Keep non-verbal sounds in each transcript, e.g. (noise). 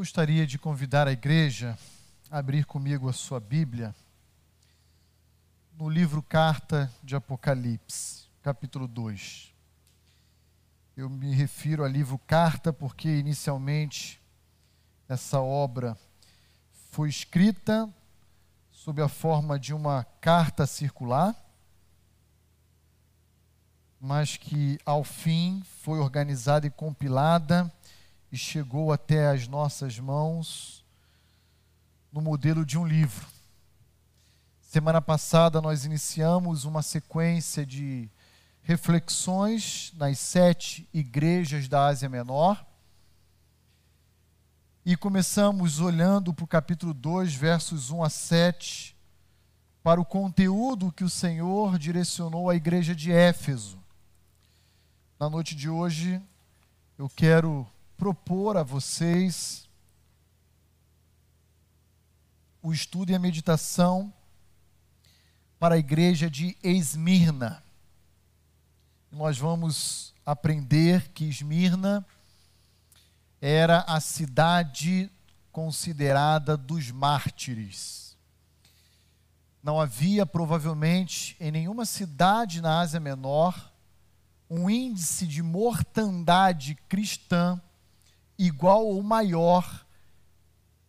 gostaria de convidar a igreja a abrir comigo a sua Bíblia no livro Carta de Apocalipse, capítulo 2. Eu me refiro ao livro Carta porque inicialmente essa obra foi escrita sob a forma de uma carta circular, mas que ao fim foi organizada e compilada e chegou até as nossas mãos no modelo de um livro. Semana passada nós iniciamos uma sequência de reflexões nas sete igrejas da Ásia Menor. E começamos olhando para o capítulo 2, versos 1 a 7, para o conteúdo que o Senhor direcionou à igreja de Éfeso. Na noite de hoje, eu quero propor a vocês o estudo e a meditação para a igreja de Esmirna. Nós vamos aprender que Esmirna era a cidade considerada dos mártires. Não havia, provavelmente, em nenhuma cidade na Ásia Menor, um índice de mortandade cristã igual ou maior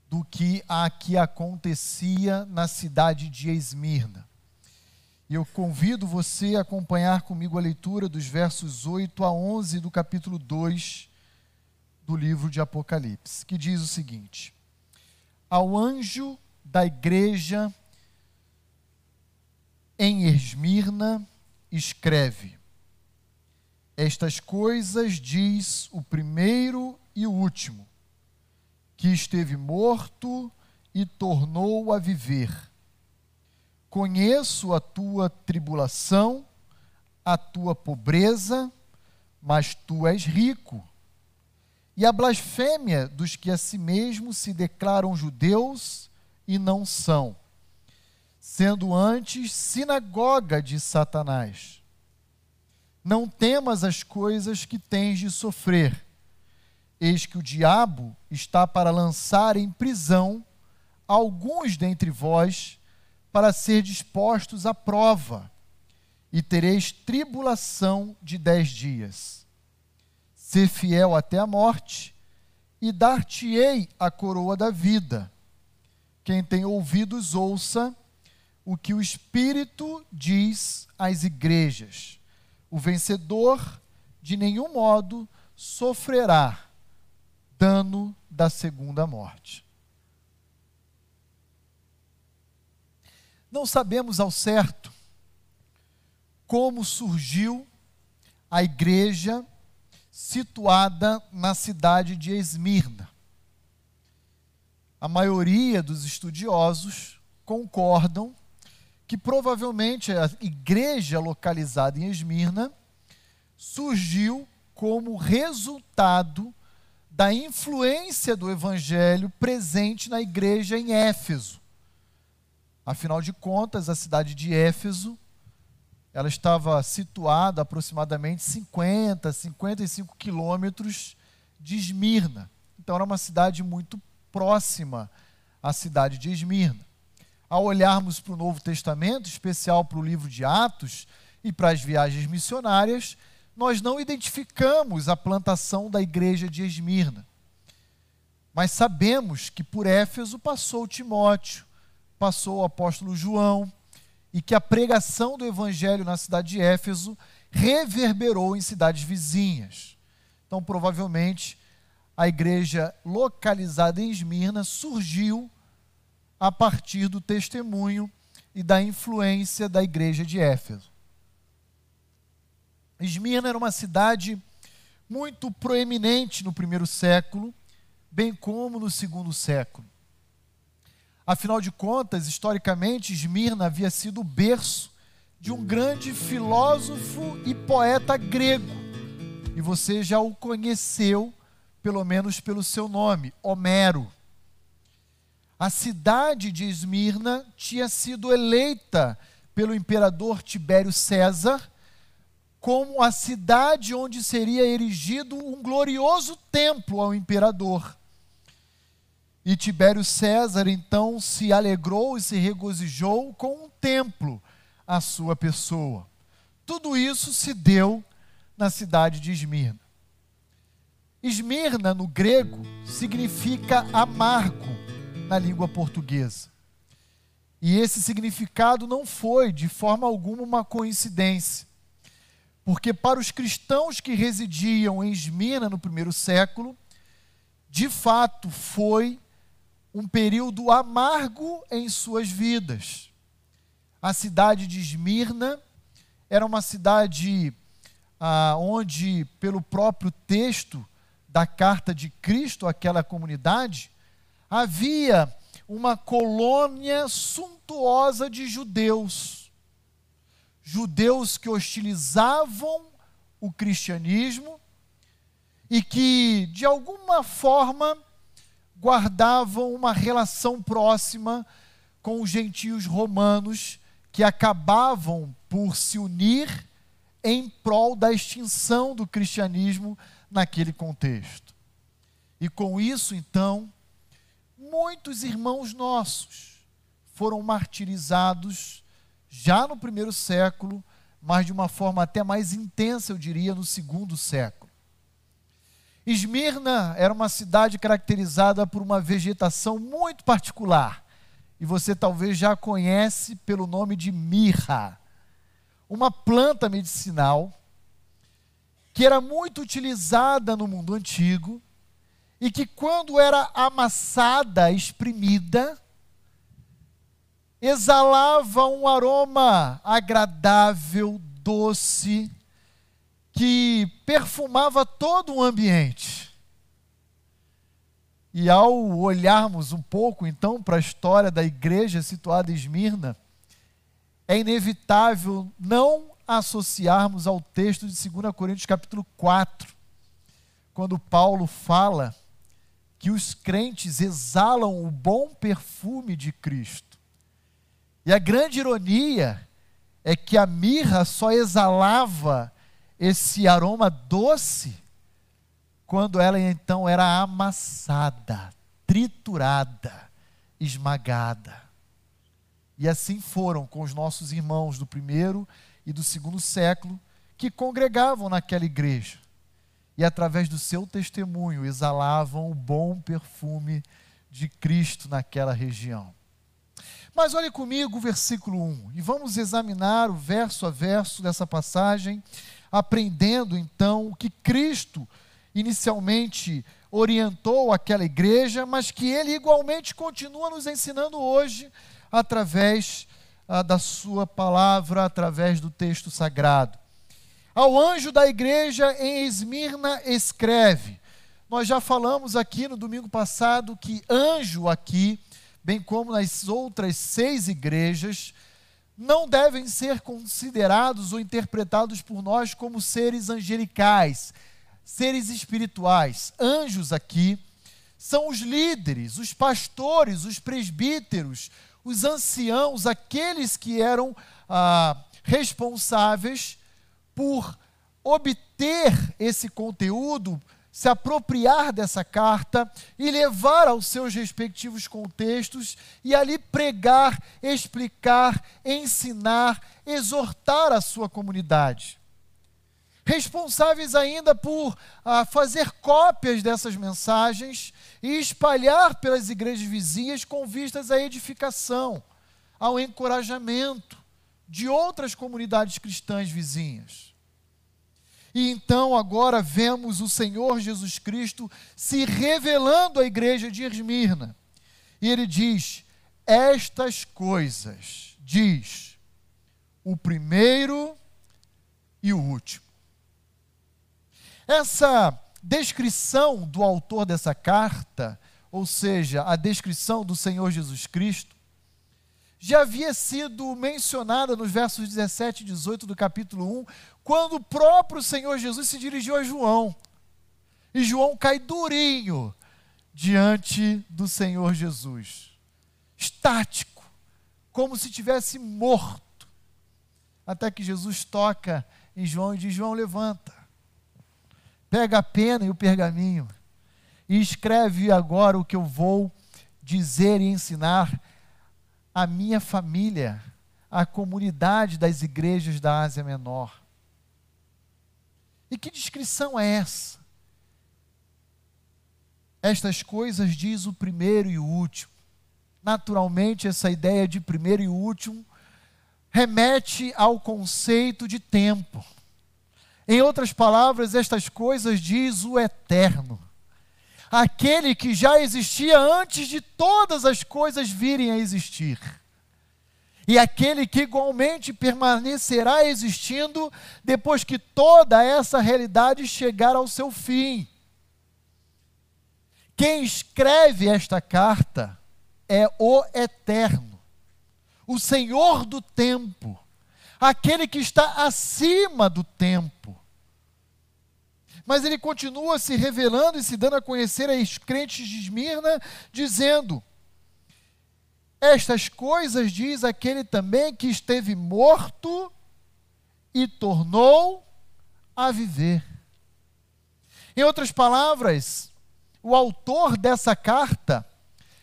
do que a que acontecia na cidade de Esmirna. Eu convido você a acompanhar comigo a leitura dos versos 8 a 11 do capítulo 2 do livro de Apocalipse, que diz o seguinte: Ao anjo da igreja em Esmirna, escreve: Estas coisas diz o primeiro e o último, que esteve morto e tornou a viver. Conheço a tua tribulação, a tua pobreza, mas tu és rico. E a blasfêmia dos que a si mesmos se declaram judeus e não são, sendo antes sinagoga de Satanás. Não temas as coisas que tens de sofrer Eis que o diabo está para lançar em prisão alguns dentre vós, para ser dispostos à prova, e tereis tribulação de dez dias. Ser fiel até a morte, e dar-te-ei a coroa da vida. Quem tem ouvidos, ouça o que o Espírito diz às igrejas. O vencedor, de nenhum modo, sofrerá dano da segunda morte. Não sabemos ao certo como surgiu a igreja situada na cidade de Esmirna. A maioria dos estudiosos concordam que provavelmente a igreja localizada em Esmirna surgiu como resultado da influência do evangelho presente na igreja em Éfeso. Afinal de contas, a cidade de Éfeso, ela estava situada a aproximadamente 50, 55 quilômetros de Esmirna. Então era uma cidade muito próxima à cidade de Esmirna. Ao olharmos para o Novo Testamento, especial para o livro de Atos e para as viagens missionárias, nós não identificamos a plantação da igreja de Esmirna. Mas sabemos que por Éfeso passou Timóteo, passou o apóstolo João, e que a pregação do evangelho na cidade de Éfeso reverberou em cidades vizinhas. Então, provavelmente, a igreja localizada em Esmirna surgiu a partir do testemunho e da influência da igreja de Éfeso. Esmirna era uma cidade muito proeminente no primeiro século, bem como no segundo século. Afinal de contas, historicamente, Esmirna havia sido o berço de um grande filósofo e poeta grego. E você já o conheceu, pelo menos pelo seu nome, Homero. A cidade de Esmirna tinha sido eleita pelo imperador Tibério César como a cidade onde seria erigido um glorioso templo ao imperador. E Tibério César então se alegrou e se regozijou com um templo à sua pessoa. Tudo isso se deu na cidade de Esmirna. Esmirna, no grego, significa amargo na língua portuguesa. E esse significado não foi, de forma alguma, uma coincidência. Porque para os cristãos que residiam em Esmirna no primeiro século, de fato foi um período amargo em suas vidas. A cidade de Esmirna era uma cidade ah, onde, pelo próprio texto da carta de Cristo àquela comunidade, havia uma colônia suntuosa de judeus. Judeus que hostilizavam o cristianismo e que, de alguma forma, guardavam uma relação próxima com os gentios romanos que acabavam por se unir em prol da extinção do cristianismo naquele contexto. E com isso, então, muitos irmãos nossos foram martirizados já no primeiro século, mas de uma forma até mais intensa, eu diria, no segundo século. Esmirna era uma cidade caracterizada por uma vegetação muito particular, e você talvez já conhece pelo nome de mirra, uma planta medicinal que era muito utilizada no mundo antigo e que, quando era amassada, exprimida, exalava um aroma agradável, doce, que perfumava todo o ambiente. E ao olharmos um pouco então para a história da igreja situada em Esmirna, é inevitável não associarmos ao texto de 2 Coríntios capítulo 4, quando Paulo fala que os crentes exalam o bom perfume de Cristo. E a grande ironia é que a mirra só exalava esse aroma doce quando ela então era amassada, triturada, esmagada. E assim foram com os nossos irmãos do primeiro e do segundo século que congregavam naquela igreja e, através do seu testemunho, exalavam o bom perfume de Cristo naquela região. Mas olhe comigo o versículo 1 e vamos examinar o verso a verso dessa passagem, aprendendo então o que Cristo inicialmente orientou aquela igreja, mas que ele igualmente continua nos ensinando hoje através ah, da sua palavra, através do texto sagrado. Ao anjo da igreja em Esmirna escreve. Nós já falamos aqui no domingo passado que anjo aqui, bem como nas outras seis igrejas, não devem ser considerados ou interpretados por nós como seres angelicais, seres espirituais. Anjos aqui são os líderes, os pastores, os presbíteros, os anciãos, aqueles que eram ah, responsáveis por obter esse conteúdo, se apropriar dessa carta e levar aos seus respectivos contextos e ali pregar, explicar, ensinar, exortar a sua comunidade. Responsáveis ainda por ah, fazer cópias dessas mensagens e espalhar pelas igrejas vizinhas com vistas à edificação, ao encorajamento de outras comunidades cristãs vizinhas. E então agora vemos o Senhor Jesus Cristo se revelando à igreja de Esmirna. E ele diz: Estas coisas, diz o primeiro e o último. Essa descrição do autor dessa carta, ou seja, a descrição do Senhor Jesus Cristo, já havia sido mencionada nos versos 17 e 18 do capítulo 1, quando o próprio Senhor Jesus se dirigiu a João. E João cai durinho diante do Senhor Jesus, estático, como se tivesse morto. Até que Jesus toca em João e diz: João, levanta, pega a pena e o pergaminho e escreve agora o que eu vou dizer e ensinar a minha família, a comunidade das igrejas da Ásia Menor. E que descrição é essa? Estas coisas diz o primeiro e o último. Naturalmente, essa ideia de primeiro e último remete ao conceito de tempo. Em outras palavras, estas coisas diz o eterno. Aquele que já existia antes de todas as coisas virem a existir. E aquele que igualmente permanecerá existindo depois que toda essa realidade chegar ao seu fim. Quem escreve esta carta é o Eterno, o Senhor do tempo, aquele que está acima do tempo. Mas ele continua se revelando e se dando a conhecer aos crentes de Esmirna, dizendo: Estas coisas diz aquele também que esteve morto e tornou a viver. Em outras palavras, o autor dessa carta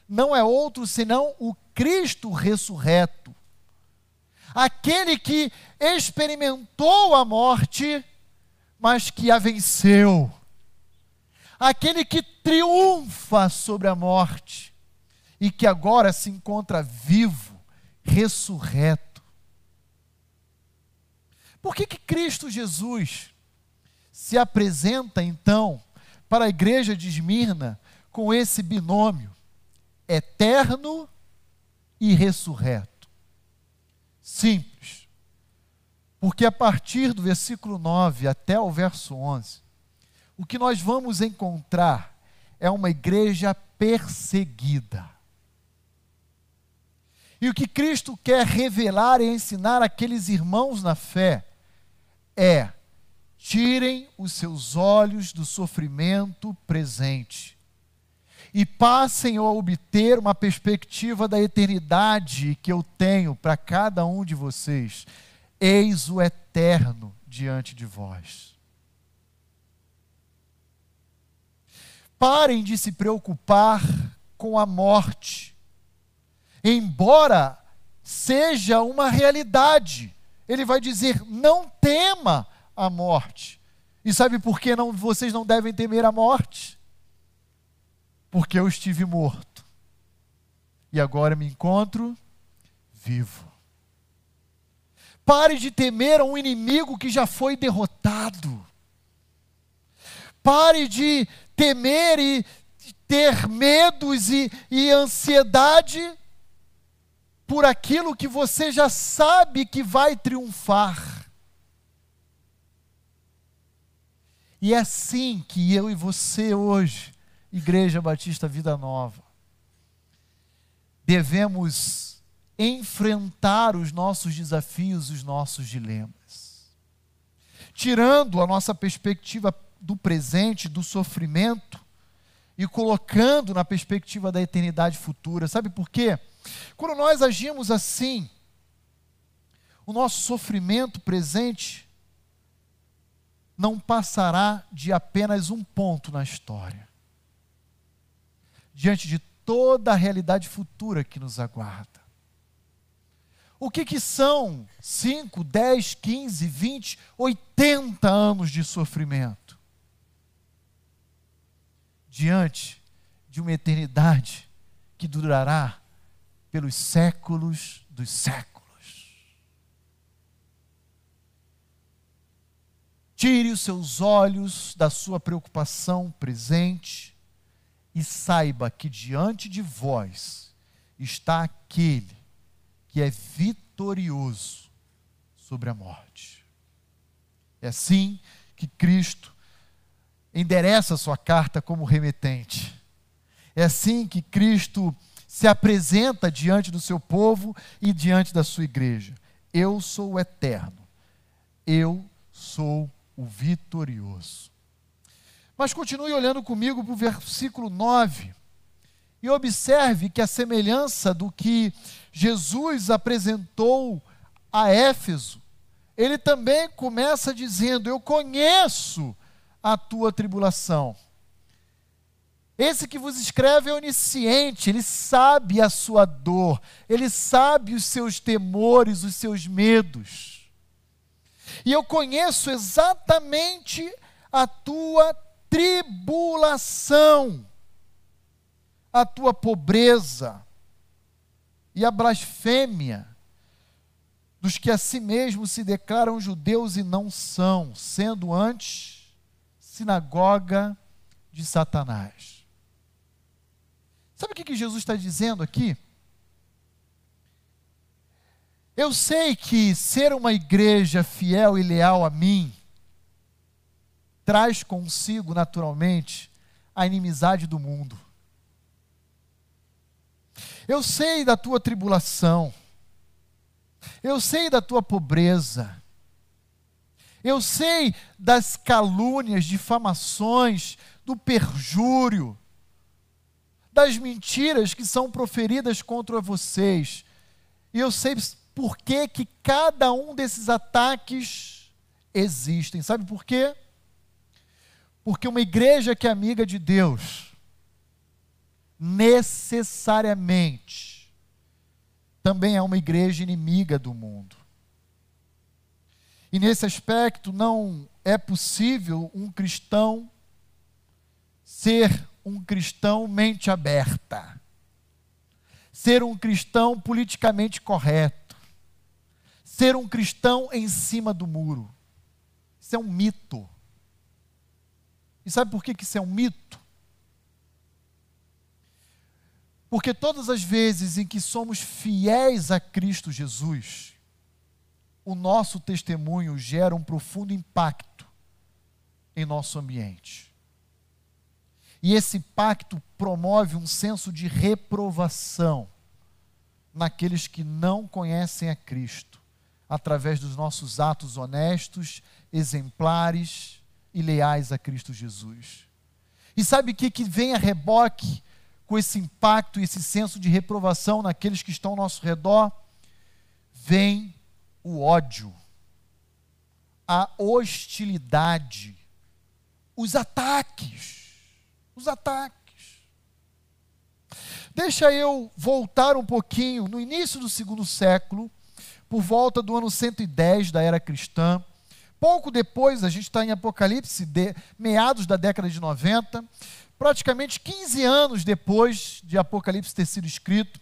não é outro senão o Cristo ressurreto. Aquele que experimentou a morte, mas que a venceu. Aquele que triunfa sobre a morte e que agora se encontra vivo, ressurreto. Por que, que Cristo Jesus se apresenta então para a igreja de Esmirna com esse binômio? eterno e ressurreto. Simples. Porque a partir do versículo 9 até o verso 11, o que nós vamos encontrar é uma igreja perseguida. E o que Cristo quer revelar e ensinar àqueles irmãos na fé é: tirem os seus olhos do sofrimento presente e passem a obter uma perspectiva da eternidade que eu tenho para cada um de vocês. Eis o eterno diante de vós. Parem de se preocupar com a morte, embora seja uma realidade. Ele vai dizer: não tema a morte. E sabe por que não, vocês não devem temer a morte? porque eu estive morto e agora me encontro vivo. Pare de temer a um inimigo que já foi derrotado. Pare de temer e ter medos e, e ansiedade por aquilo que você já sabe que vai triunfar. E é assim que eu e você hoje Igreja Batista Vida Nova. Devemos enfrentar os nossos desafios, os nossos dilemas. Tirando a nossa perspectiva do presente, do sofrimento, e colocando na perspectiva da eternidade futura. Sabe por quê? Quando nós agimos assim, o nosso sofrimento presente não passará de apenas um ponto na história diante de toda a realidade futura que nos aguarda. O que, que são 5, 10, 15, 20, 80 anos de sofrimento? Diante de uma eternidade que durará pelos séculos dos séculos. Tire os seus olhos da sua preocupação presente e saiba que diante de vós está aquele que é vitorioso sobre a morte. É assim que Cristo endereça sua carta como remetente. É assim que Cristo se apresenta diante do seu povo e diante da sua igreja. Eu sou o eterno. Eu sou o vitorioso. Mas continue olhando comigo para o versículo 9 e observe que a semelhança do que Jesus apresentou a Éfeso, ele também começa dizendo: Eu conheço a tua tribulação. Esse que vos escreve é onisciente, ele sabe a sua dor, ele sabe os seus temores, os seus medos. E eu conheço exatamente a tua tribulação, a tua pobreza e a blasfêmia dos que a si mesmos se declaram judeus e não são, sendo antes sinagoga de Satanás. Sabe o que, Jesus está dizendo aqui? Eu sei que ser uma igreja fiel e leal a mim traz consigo, naturalmente, a inimizade do mundo. Eu sei da tua tribulação, eu sei da tua pobreza, eu sei das calúnias, difamações, do perjúrio, das mentiras que são proferidas contra vocês. E eu sei por que, que cada um desses ataques existem. Sabe por quê? Porque uma igreja que é amiga de Deus, necessariamente, também é uma igreja inimiga do mundo. E nesse aspecto, não é possível um cristão ser um cristão mente aberta, ser um cristão politicamente correto, ser um cristão em cima do muro. Isso é um mito. E sabe por que isso é um mito? Porque todas as vezes em que somos fiéis a Cristo Jesus, o nosso testemunho gera um profundo impacto em nosso ambiente. E esse pacto promove um senso de reprovação naqueles que não conhecem a Cristo, através dos nossos atos honestos, exemplares e leais a Cristo Jesus. E sabe o que, que vem a reboque com esse impacto e esse senso de reprovação naqueles que estão ao nosso redor? Vem o ódio, a hostilidade, os ataques os ataques. Deixa eu voltar um pouquinho, no início do segundo século, por volta do ano 110 da era cristã, pouco depois, a gente está em Apocalipse, de, meados da década de 90, praticamente 15 anos depois de Apocalipse ter sido escrito,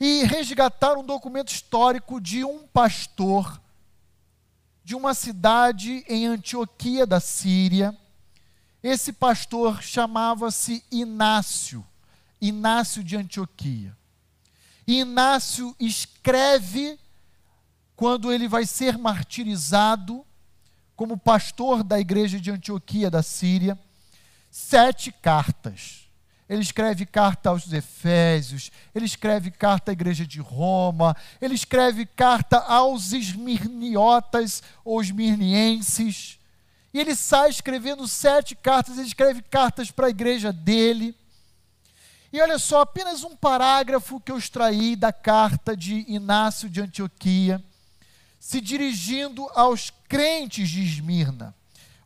e resgataram um documento histórico de um pastor de uma cidade em Antioquia da Síria, esse pastor chamava-se Inácio, Inácio de Antioquia. E Inácio escreve, quando ele vai ser martirizado, como pastor da igreja de Antioquia da Síria, sete cartas. Ele escreve carta aos Efésios, ele escreve carta à igreja de Roma, ele escreve carta aos esmirniotas ou esmirnienses. E ele sai escrevendo sete cartas, ele escreve cartas para a igreja dele. E olha só, apenas um parágrafo que eu extraí da carta de Inácio de Antioquia, se dirigindo aos crentes de Esmirna.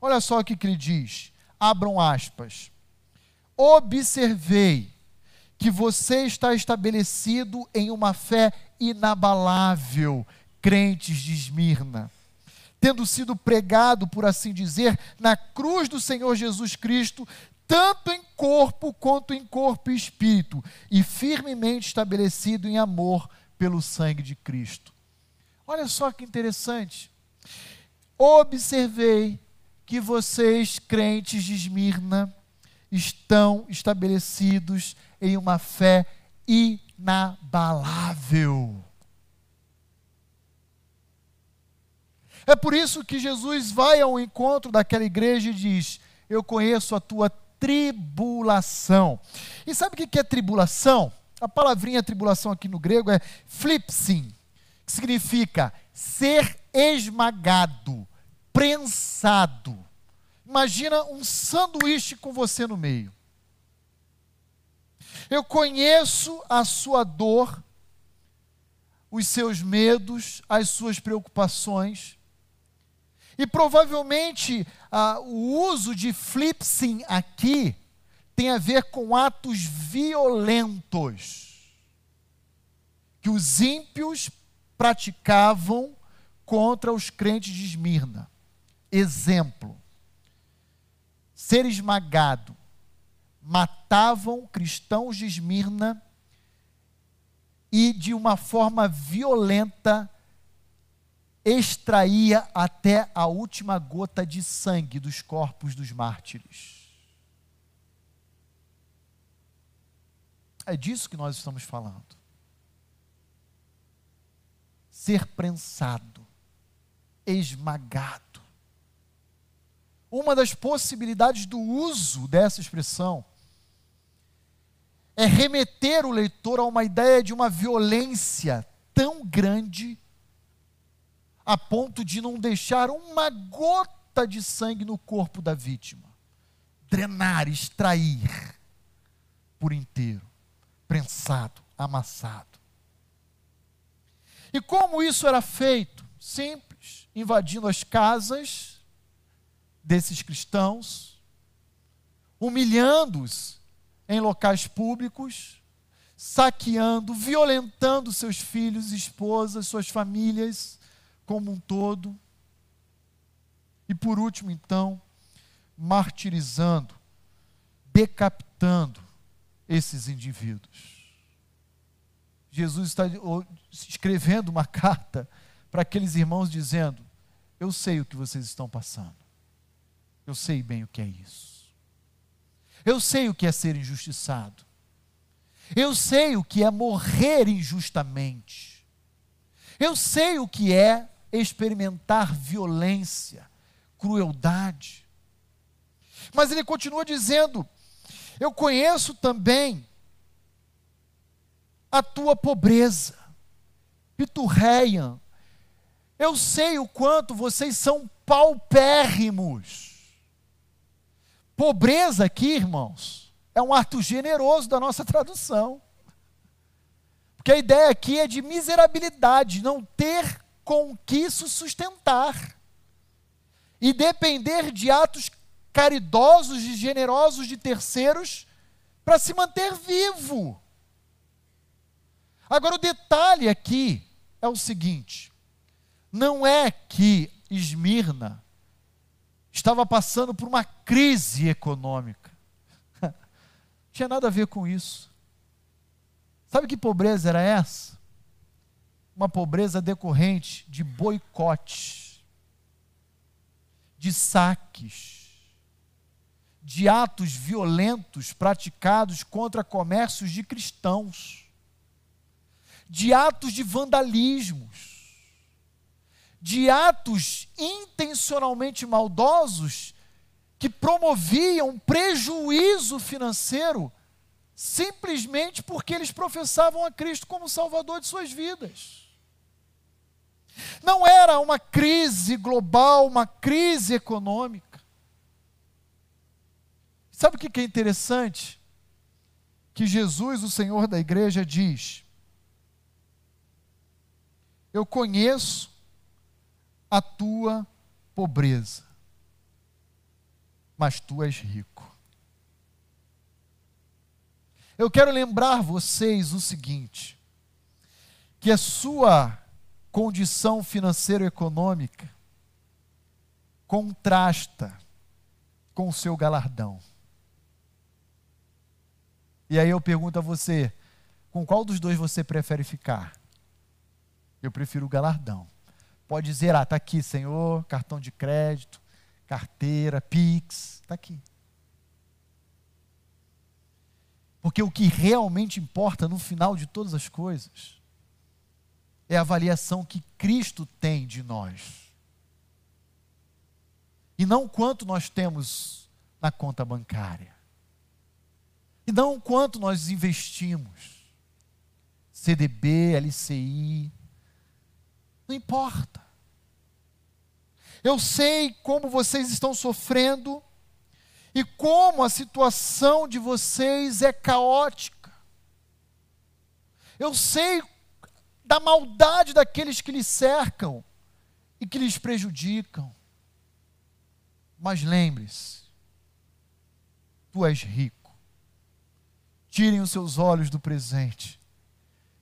Olha só o que, que ele diz. Abram aspas. Observei que você está estabelecido em uma fé inabalável, crentes de Esmirna tendo sido pregado, por assim dizer, na cruz do Senhor Jesus Cristo, tanto em corpo quanto em corpo e espírito, e firmemente estabelecido em amor pelo sangue de Cristo. Olha só que interessante. Observei que vocês, crentes de Esmirna, estão estabelecidos em uma fé inabalável. É por isso que Jesus vai ao encontro daquela igreja e diz: Eu conheço a tua tribulação. E sabe o que é tribulação? A palavrinha tribulação aqui no grego é flipsin, que significa ser esmagado, prensado. Imagina um sanduíche com você no meio. Eu conheço a sua dor, os seus medos, as suas preocupações. E provavelmente ah, o uso de flipsing aqui tem a ver com atos violentos que os ímpios praticavam contra os crentes de Esmirna. Exemplo: ser esmagado. Matavam cristãos de Esmirna e, de uma forma violenta, extraía até a última gota de sangue dos corpos dos mártires. É disso que nós estamos falando. Ser prensado, esmagado. Uma das possibilidades do uso dessa expressão é remeter o leitor a uma ideia de uma violência tão grande a ponto de não deixar uma gota de sangue no corpo da vítima. Drenar, extrair por inteiro, prensado, amassado. E como isso era feito? Simples, invadindo as casas desses cristãos, humilhando-os em locais públicos, saqueando, violentando seus filhos, esposas, suas famílias, como um todo. E por último, então, martirizando, decapitando esses indivíduos. Jesus está escrevendo uma (laughs) carta para aqueles irmãos dizendo: Eu sei o que vocês estão passando. Eu sei bem o que é isso. Eu sei o que é ser injustiçado. Eu sei o que é morrer injustamente. Eu sei o que é experimentar violência, crueldade. Mas ele continua dizendo: Eu conheço também a tua pobreza, piturreia. Eu sei o quanto vocês são paupérrimos. Pobreza aqui, irmãos, é um ato generoso da nossa tradução. Porque a ideia aqui é de miserabilidade, não ter com que isso sustentar. E depender de atos caridosos e generosos de terceiros para se manter vivo. Agora, o detalhe aqui é o seguinte: não é que Esmirna estava passando por uma crise econômica. Não (laughs) tinha nada a ver com isso. Sabe que pobreza era essa? uma pobreza decorrente de boicote, de saques, de atos violentos praticados contra comércios de cristãos, de atos de vandalismos, de atos intencionalmente maldosos que promoviam prejuízo financeiro simplesmente porque eles professavam a Cristo como Salvador de suas vidas. Não era uma crise global, uma crise econômica. Sabe o que é interessante? Que Jesus, o Senhor da igreja, diz: Eu conheço a tua pobreza, mas tu és rico. Eu quero lembrar vocês o seguinte: que a sua condição financeiro-econômica contrasta com o seu galardão. E aí eu pergunto a você: com qual dos dois você prefere ficar? Eu prefiro o galardão. Pode dizer, ah, está aqui, Senhor, cartão de crédito, carteira, Pix, está aqui. Porque o que realmente importa no final de todas as coisas é a avaliação que Cristo tem de nós. E não quanto nós temos na conta bancária. E não quanto nós investimos. CDB, LCI. Não importa. Eu sei como vocês estão sofrendo e como a situação de vocês é caótica. Eu sei da maldade daqueles que lhes cercam e que lhes prejudicam. Mas lembre-se, tu és rico tirem os seus olhos do presente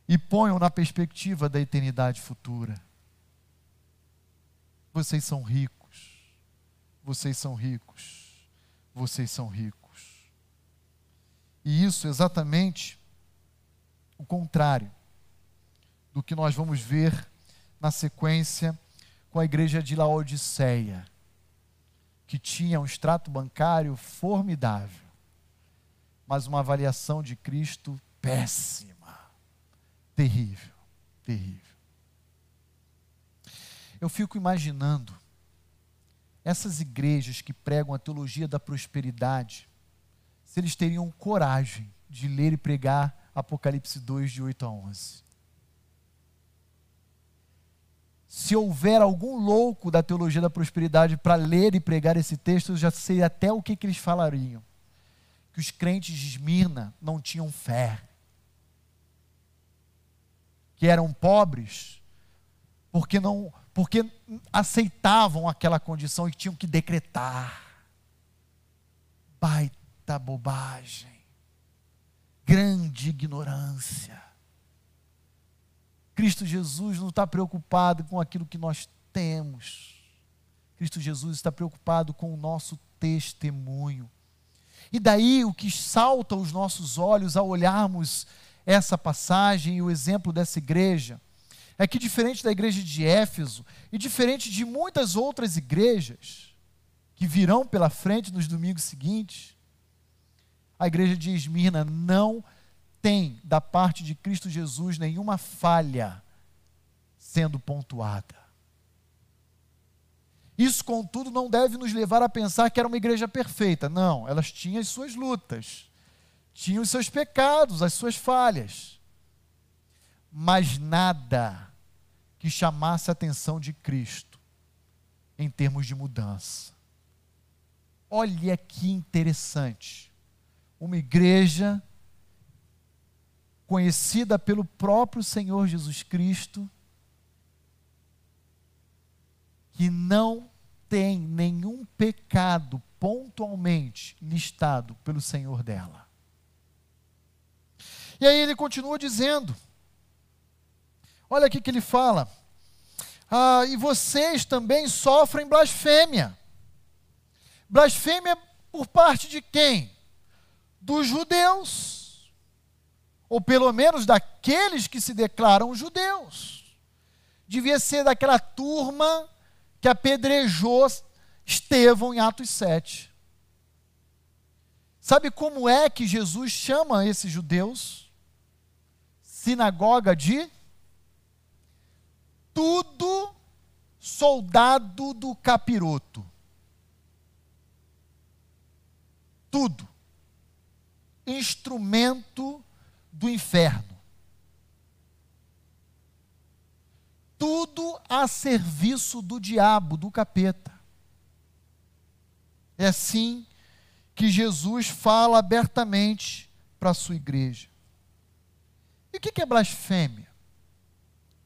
e ponham na perspectiva da eternidade futura. Vocês são ricos, vocês são ricos, vocês são ricos. E isso é exatamente o contrário do que nós vamos ver na sequência com a igreja de Laodiceia, que tinha um extrato bancário formidável, mas uma avaliação de Cristo péssima, terrível, terrível. Eu fico imaginando essas igrejas que pregam a teologia da prosperidade, se eles teriam coragem de ler e pregar Apocalipse 2, de 8 a 11. Se houver algum louco da teologia da prosperidade para ler e pregar esse texto, eu já sei até o que, que eles falariam. Que os crentes de Esmirna não tinham fé. Que eram pobres porque não porque aceitavam aquela condição e tinham que decretar. Baita bobagem grande ignorância. Cristo Jesus não está preocupado com aquilo que nós temos. Cristo Jesus está preocupado com o nosso testemunho. E daí o que salta aos nossos olhos ao olharmos essa passagem e o exemplo dessa igreja é que, diferente da igreja de Éfeso e diferente de muitas outras igrejas que virão pela frente nos domingos seguintes, a igreja de Esmirna não tem da parte de Cristo Jesus nenhuma falha sendo pontuada. Isso, contudo, não deve nos levar a pensar que era uma igreja perfeita. Não, elas tinham as suas lutas, tinham os seus pecados, as suas falhas. Mas nada que chamasse a atenção de Cristo em termos de mudança. Olha que interessante uma igreja conhecida pelo próprio Senhor Jesus Cristo, que não tem nenhum pecado pontualmente listado pelo Senhor dela. E aí ele continua dizendo: olha aqui que ele fala, ah, e vocês também sofrem blasfêmia. Blasfêmia por parte de quem? dos judeus, ou pelo menos daqueles que se declaram judeus. Devia ser daquela turma que apedrejou Estevão em Atos 7. Sabe como é que Jesus chama esses judeus? Sinagoga de tudo soldado do capiroto. Tudo instrumento do inferno. Tudo a serviço do diabo, do capeta. É assim que Jesus fala abertamente para a sua igreja. E o que é blasfêmia?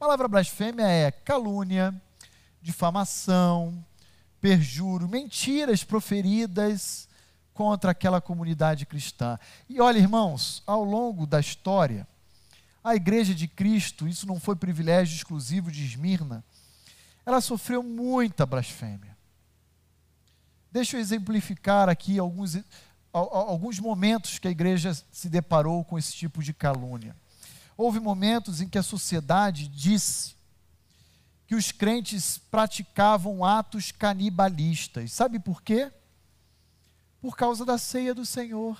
Palavra blasfêmia é calúnia, difamação, perjuro, mentiras proferidas contra aquela comunidade cristã. E olha, irmãos, ao longo da história, a igreja de Cristo, isso não foi privilégio exclusivo de Esmirna, ela sofreu muita blasfêmia. Deixa eu exemplificar aqui alguns, alguns momentos que a igreja se deparou com esse tipo de calúnia. Houve momentos em que a sociedade disse que os crentes praticavam atos canibalistas. Sabe por quê? por causa da ceia do Senhor,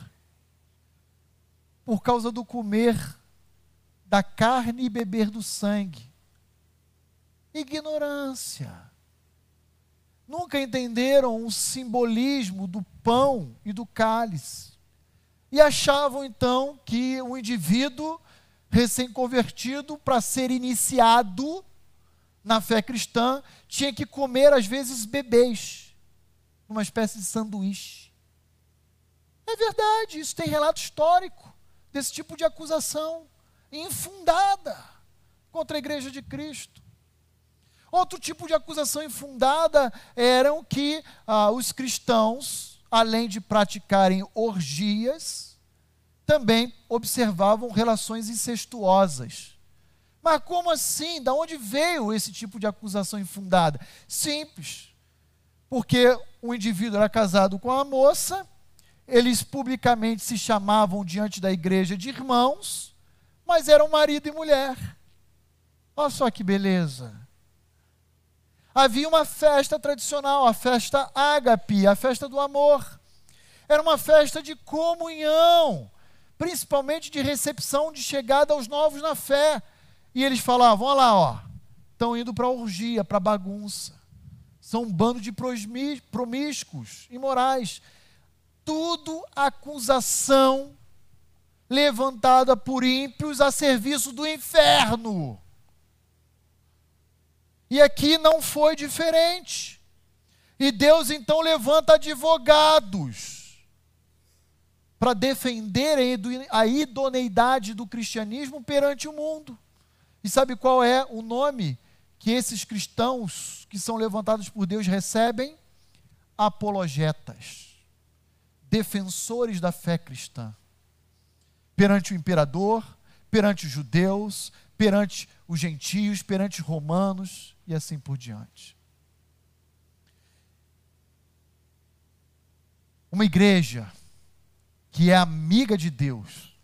por causa do comer da carne e beber do sangue. Ignorância. Nunca entenderam o simbolismo do pão e do cálice. E achavam então que o indivíduo recém-convertido, para ser iniciado na fé cristã, tinha que comer, às vezes, bebês, uma espécie de sanduíche. É verdade, isso tem relato histórico desse tipo de acusação infundada contra a igreja de Cristo. Outro tipo de acusação infundada eram que ah, os cristãos, além de praticarem orgias, também observavam relações incestuosas. Mas como assim? Da onde veio esse tipo de acusação infundada? Simples. Porque o indivíduo era casado com a moça, eles publicamente se chamavam diante da igreja de irmãos, mas eram marido e mulher. Olha só que beleza. Havia uma festa tradicional, a festa ágape, a festa do amor. Era uma festa de comunhão, principalmente de recepção, de chegada aos novos na fé. E eles falavam: olha lá, ó, estão indo para a orgia, para a bagunça. São um bando de promíscuos, imorais. Tudo acusação levantada por ímpios a serviço do inferno. E aqui não foi diferente. E Deus então levanta advogados para defenderem a idoneidade do cristianismo perante o mundo. E sabe qual é o nome que esses cristãos que são levantados por Deus recebem? Apologetas, defensores da fé cristã. Perante o imperador, perante os judeus, perante os gentios, perante os romanos e assim por diante. Uma igreja que é amiga de Deus,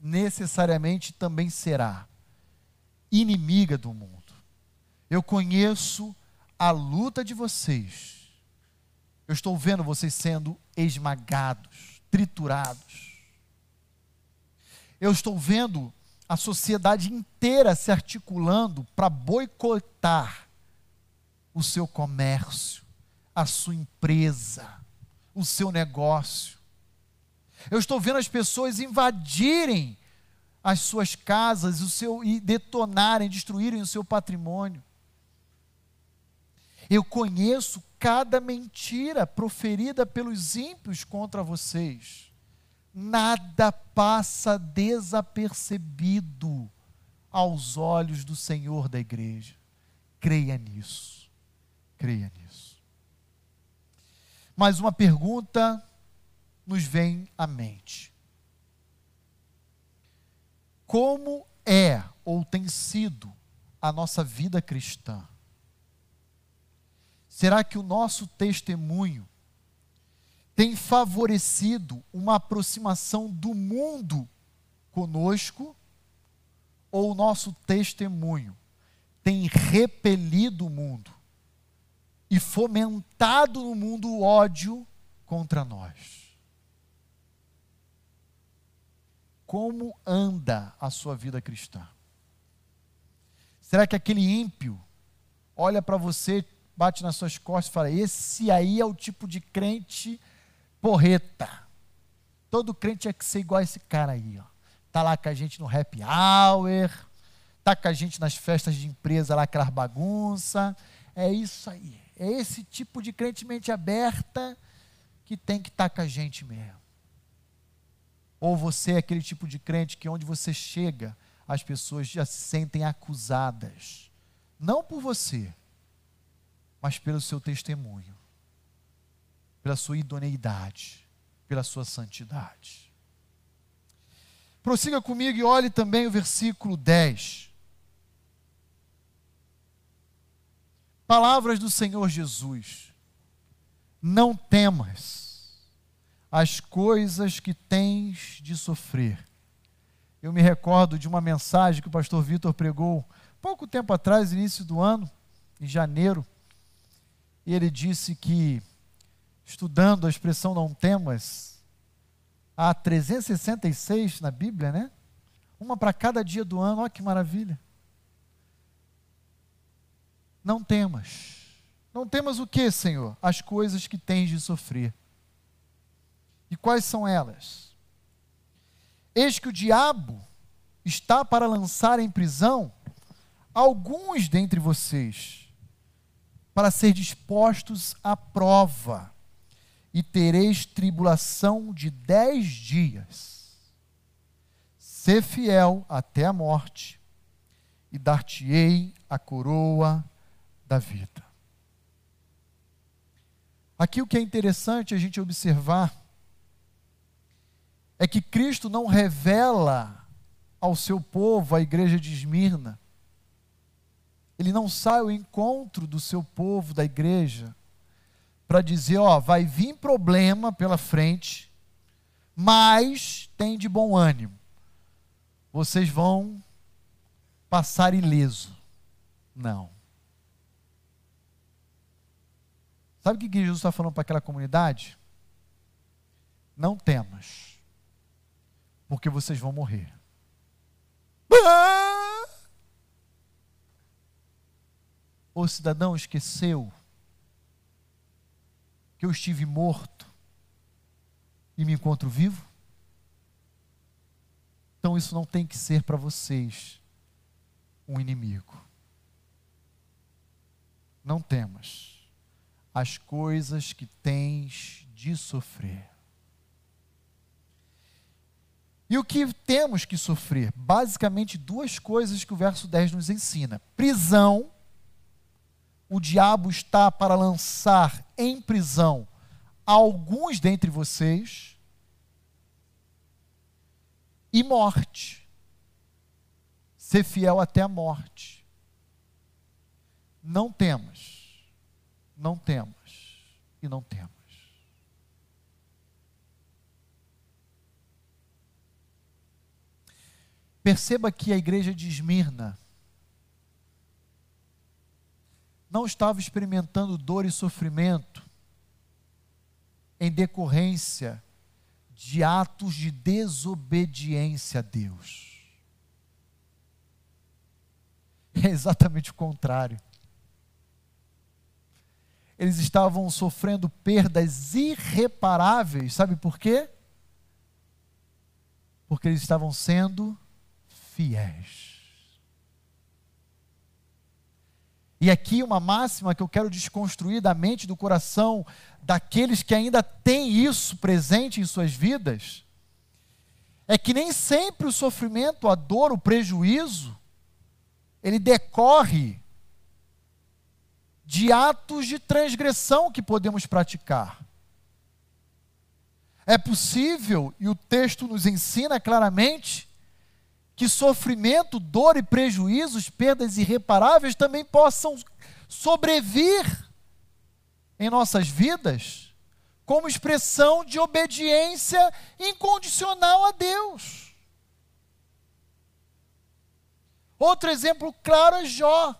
necessariamente também será inimiga do mundo. Eu conheço a luta de vocês. Eu estou vendo vocês sendo esmagados, triturados. Eu estou vendo a sociedade inteira se articulando para boicotar o seu comércio, a sua empresa, o seu negócio. Eu estou vendo as pessoas invadirem as suas casas o seu, e detonarem, destruírem o seu patrimônio. Eu conheço cada mentira proferida pelos ímpios contra vocês. Nada passa desapercebido aos olhos do Senhor da igreja. Creia nisso. Creia nisso. Mas uma pergunta nos vem à mente como é ou tem sido a nossa vida cristã? Será que o nosso testemunho tem favorecido uma aproximação do mundo conosco? Ou o nosso testemunho tem repelido o mundo e fomentado no mundo o ódio contra nós? Como anda a sua vida cristã? Será que aquele ímpio olha para você, bate nas suas costas e fala: Esse aí é o tipo de crente porreta. Todo crente é que ser igual a esse cara aí, ó. Tá lá com a gente no happy hour, tá com a gente nas festas de empresa lá, aquelas bagunça. É isso aí. É esse tipo de crente mente aberta que tem que estar tá com a gente mesmo. Ou você é aquele tipo de crente que onde você chega, as pessoas já se sentem acusadas. Não por você, mas pelo seu testemunho, pela sua idoneidade, pela sua santidade. Prossiga comigo e olhe também o versículo 10. Palavras do Senhor Jesus. Não temas as coisas que tens de sofrer. Eu me recordo de uma mensagem que o pastor Vitor pregou pouco tempo atrás, início do ano, em janeiro. E ele disse que, estudando a expressão não temas, há 366 na Bíblia, né? Uma para cada dia do ano, olha que maravilha. Não temas. Não temas o que, Senhor? As coisas que tens de sofrer. E quais são elas? Eis que o diabo está para lançar em prisão alguns dentre vocês, para ser dispostos à prova, e tereis tribulação de dez dias. Ser fiel até a morte, e dar-te-ei a coroa da vida. Aqui o que é interessante a gente observar é que Cristo não revela ao seu povo, a igreja de Esmirna, ele não sai ao encontro do seu povo, da igreja, para dizer: ó, vai vir problema pela frente, mas tem de bom ânimo. Vocês vão passar ileso. Não. Sabe o que Jesus está falando para aquela comunidade? Não temas, porque vocês vão morrer. Ah! O cidadão esqueceu que eu estive morto e me encontro vivo? Então isso não tem que ser para vocês um inimigo. Não temas as coisas que tens de sofrer. E o que temos que sofrer? Basicamente, duas coisas que o verso 10 nos ensina: prisão o diabo está para lançar em prisão alguns dentre vocês e morte. Ser fiel até a morte. Não temas, não temas e não temas. Perceba que a igreja de Esmirna não estava experimentando dor e sofrimento em decorrência de atos de desobediência a Deus. É exatamente o contrário. Eles estavam sofrendo perdas irreparáveis, sabe por quê? Porque eles estavam sendo fiéis. E aqui uma máxima que eu quero desconstruir da mente, do coração daqueles que ainda têm isso presente em suas vidas, é que nem sempre o sofrimento, a dor, o prejuízo, ele decorre de atos de transgressão que podemos praticar. É possível, e o texto nos ensina claramente, que sofrimento, dor e prejuízos, perdas irreparáveis também possam sobrevir em nossas vidas como expressão de obediência incondicional a Deus. Outro exemplo claro é Jó.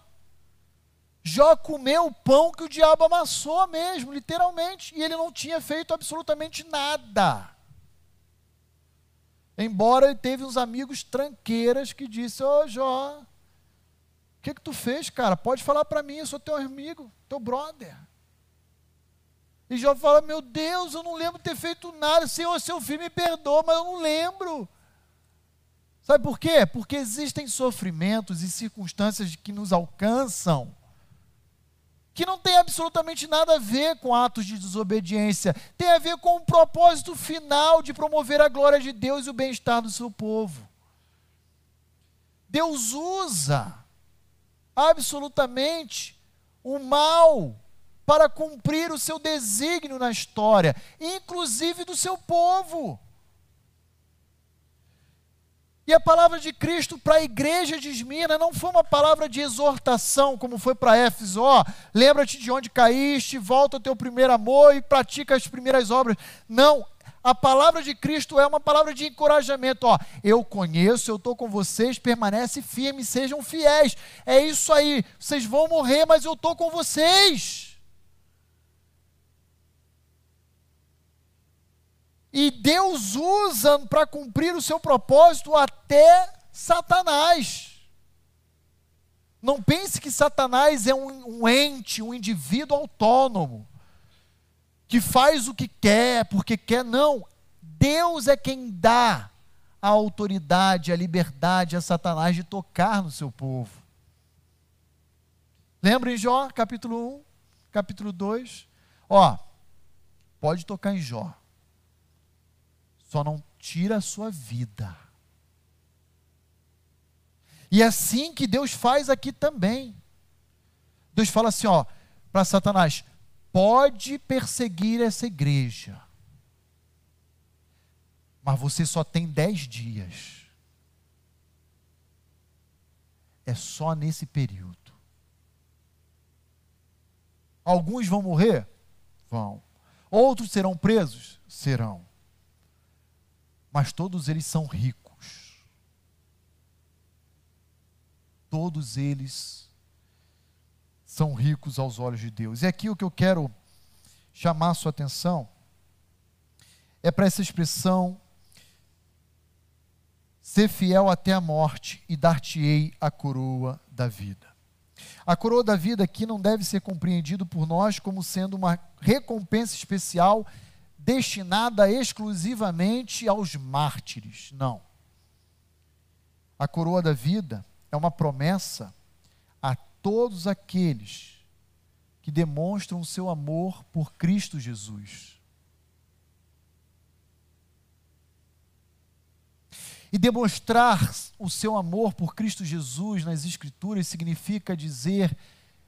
Jó comeu o pão que o diabo amassou mesmo, literalmente, e ele não tinha feito absolutamente nada. Embora ele teve uns amigos tranqueiras que disse: Ô oh, Jó, o que, que tu fez, cara? Pode falar para mim, eu sou teu amigo, teu brother. E Jó fala: Meu Deus, eu não lembro ter feito nada. Senhor, seu filho me perdoa, mas eu não lembro. Sabe por quê? Porque existem sofrimentos e circunstâncias que nos alcançam que não tem absolutamente nada a ver com atos de desobediência, tem a ver com o propósito final de promover a glória de Deus e o bem-estar do seu povo. Deus usa absolutamente o mal para cumprir o seu desígnio na história, inclusive do seu povo. E a palavra de Cristo para a igreja de Esmirna não foi uma palavra de exortação, como foi para Éfeso, ó, lembra-te de onde caíste, volta ao teu primeiro amor e pratica as primeiras obras. Não, a palavra de Cristo é uma palavra de encorajamento, ó, eu conheço, eu estou com vocês, permanece firme, sejam fiéis. É isso aí, vocês vão morrer, mas eu estou com vocês. E Deus usa para cumprir o seu propósito até Satanás. Não pense que Satanás é um, um, ente, um indivíduo autônomo, que faz o que quer, porque quer. Não. Deus é quem dá a autoridade, a liberdade a Satanás de tocar no seu povo. Lembra em Jó, capítulo 1, capítulo 2? Ó, pode tocar em Jó. Só não tira a sua vida. E é assim que Deus faz aqui também. Deus fala assim, ó, para Satanás: pode perseguir essa igreja, Mas você só tem dez dias. É só nesse período. Alguns vão morrer? Vão. Outros serão presos? Serão. Mas todos eles são ricos. Todos eles são ricos aos olhos de Deus. E aqui o que eu quero chamar a sua atenção é para essa expressão ser fiel até a morte e dar-te-ei a coroa da vida. A coroa da vida aqui não deve ser compreendido por nós como sendo uma recompensa especial destinada exclusivamente aos mártires. Não. A coroa da vida é uma promessa a todos aqueles que demonstram o seu amor por Cristo Jesus. E demonstrar o seu amor por Cristo Jesus nas Escrituras significa dizer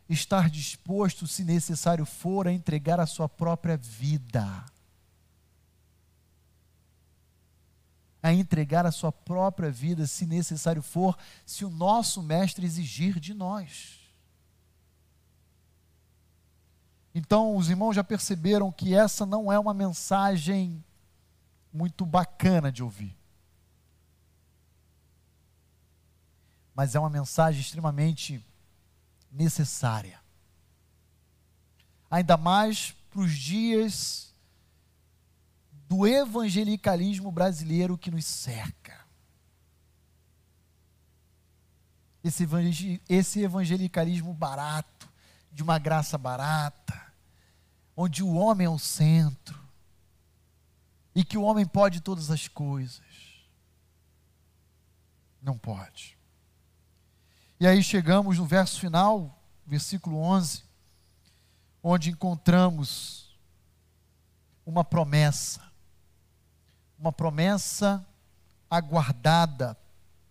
estar disposto, se necessário for, a entregar a sua própria vida. A entregar a sua própria vida, se necessário for, se o nosso Mestre exigir de nós. Então, os irmãos já perceberam que essa não é uma mensagem muito bacana de ouvir. mas é uma mensagem extremamente necessária. Ainda mais para os dias do evangelicalismo brasileiro que nos cerca. Esse, esse evangelicalismo barato, de uma graça barata, onde o homem é o centro e que o homem pode todas as coisas. Não pode. E aí chegamos no verso final, versículo 11, onde encontramos uma promessa, uma promessa aguardada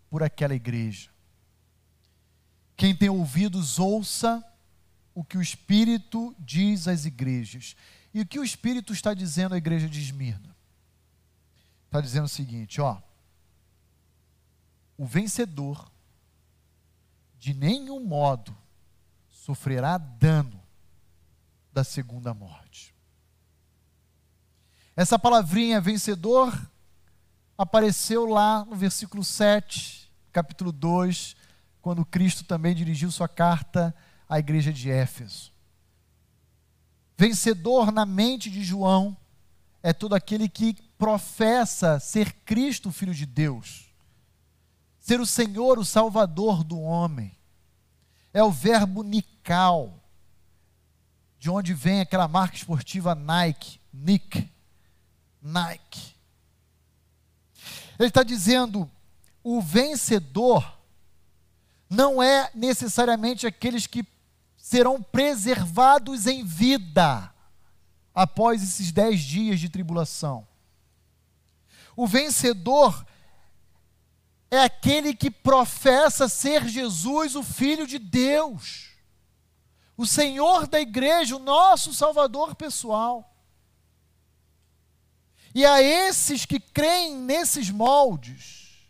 por aquela igreja. Quem tem ouvidos, ouça o que o Espírito diz às igrejas. E o que o Espírito está dizendo à igreja de Esmirna? Está dizendo o seguinte: ó, o vencedor de nenhum modo sofrerá dano da segunda morte. Essa palavrinha vencedor apareceu lá no versículo 7, capítulo 2, quando Cristo também dirigiu sua carta à igreja de Éfeso. Vencedor na mente de João é todo aquele que professa ser Cristo, Filho de Deus ser o Senhor, o Salvador do homem. É o verbo nical, de onde vem aquela marca esportiva Nike, Nick, Nike. Ele está dizendo: o vencedor não é necessariamente aqueles que serão preservados em vida após esses dez dias de tribulação. O vencedor é aquele que professa ser Jesus, o Filho de Deus, o Senhor da igreja, o nosso Salvador pessoal. E a esses que creem nesses moldes,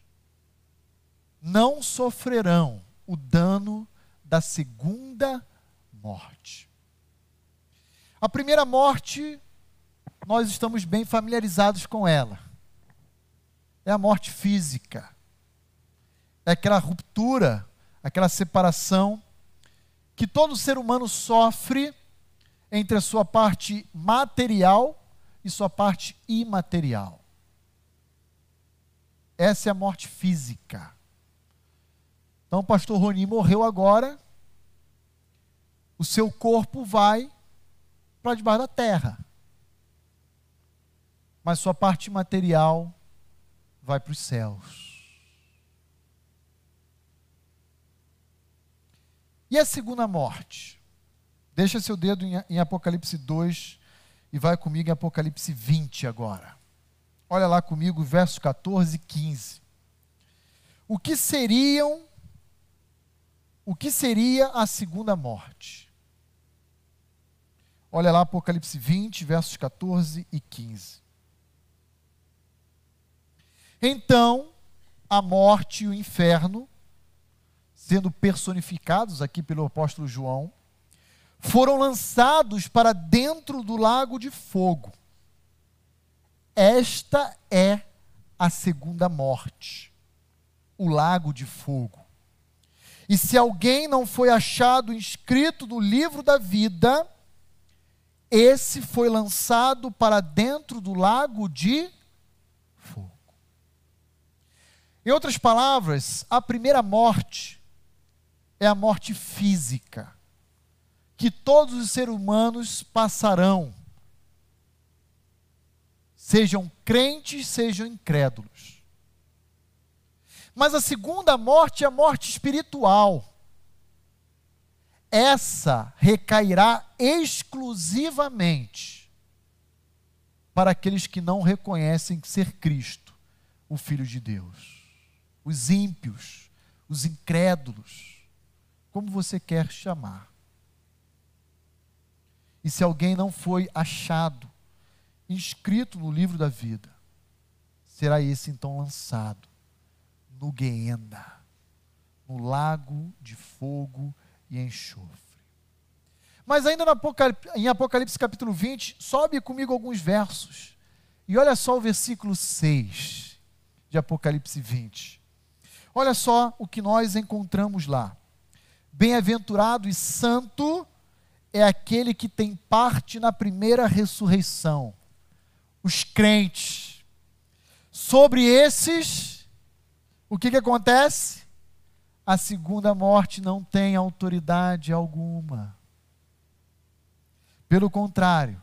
não sofrerão o dano da segunda morte. A primeira morte, nós estamos bem familiarizados com ela. É a morte física é aquela ruptura, aquela separação que todo ser humano sofre entre a sua parte material e sua parte imaterial. Essa é a morte física. Então, o pastor Roni morreu agora, o seu corpo vai para debaixo da terra. Mas sua parte material vai para os céus. E a segunda morte? Deixa seu dedo em, Apocalipse 2 e vai comigo em Apocalipse 20 agora. Olha lá comigo, versos 14 e 15. O que seriam o que seria a segunda morte? Olha lá Apocalipse 20, versos 14 e 15. Então, a morte e o inferno, sendo personificados aqui pelo apóstolo João, foram lançados para dentro do lago de fogo. Esta é a segunda morte, o lago de fogo. E se alguém não foi achado inscrito no livro da vida, esse foi lançado para dentro do lago de fogo. Em outras palavras, a primeira morte é a morte física, que todos os seres humanos passarão, sejam crentes, sejam incrédulos. Mas a segunda morte é a morte espiritual essa recairá exclusivamente para aqueles que não reconhecem ser Cristo, o Filho de Deus. Os ímpios, os incrédulos, como você quer chamar. E se alguém não foi achado, inscrito no livro da vida, será esse então lançado no Guienda, no lago de fogo e enxofre. Mas ainda Apocalipse, em Apocalipse capítulo 20, sobe comigo alguns versos. E olha só o versículo 6 de Apocalipse 20. Olha só o que nós encontramos lá. Bem-aventurado e santo é aquele que tem parte na primeira ressurreição. Os crentes. Sobre esses, o que, que acontece? a segunda morte não tem autoridade alguma. Pelo contrário,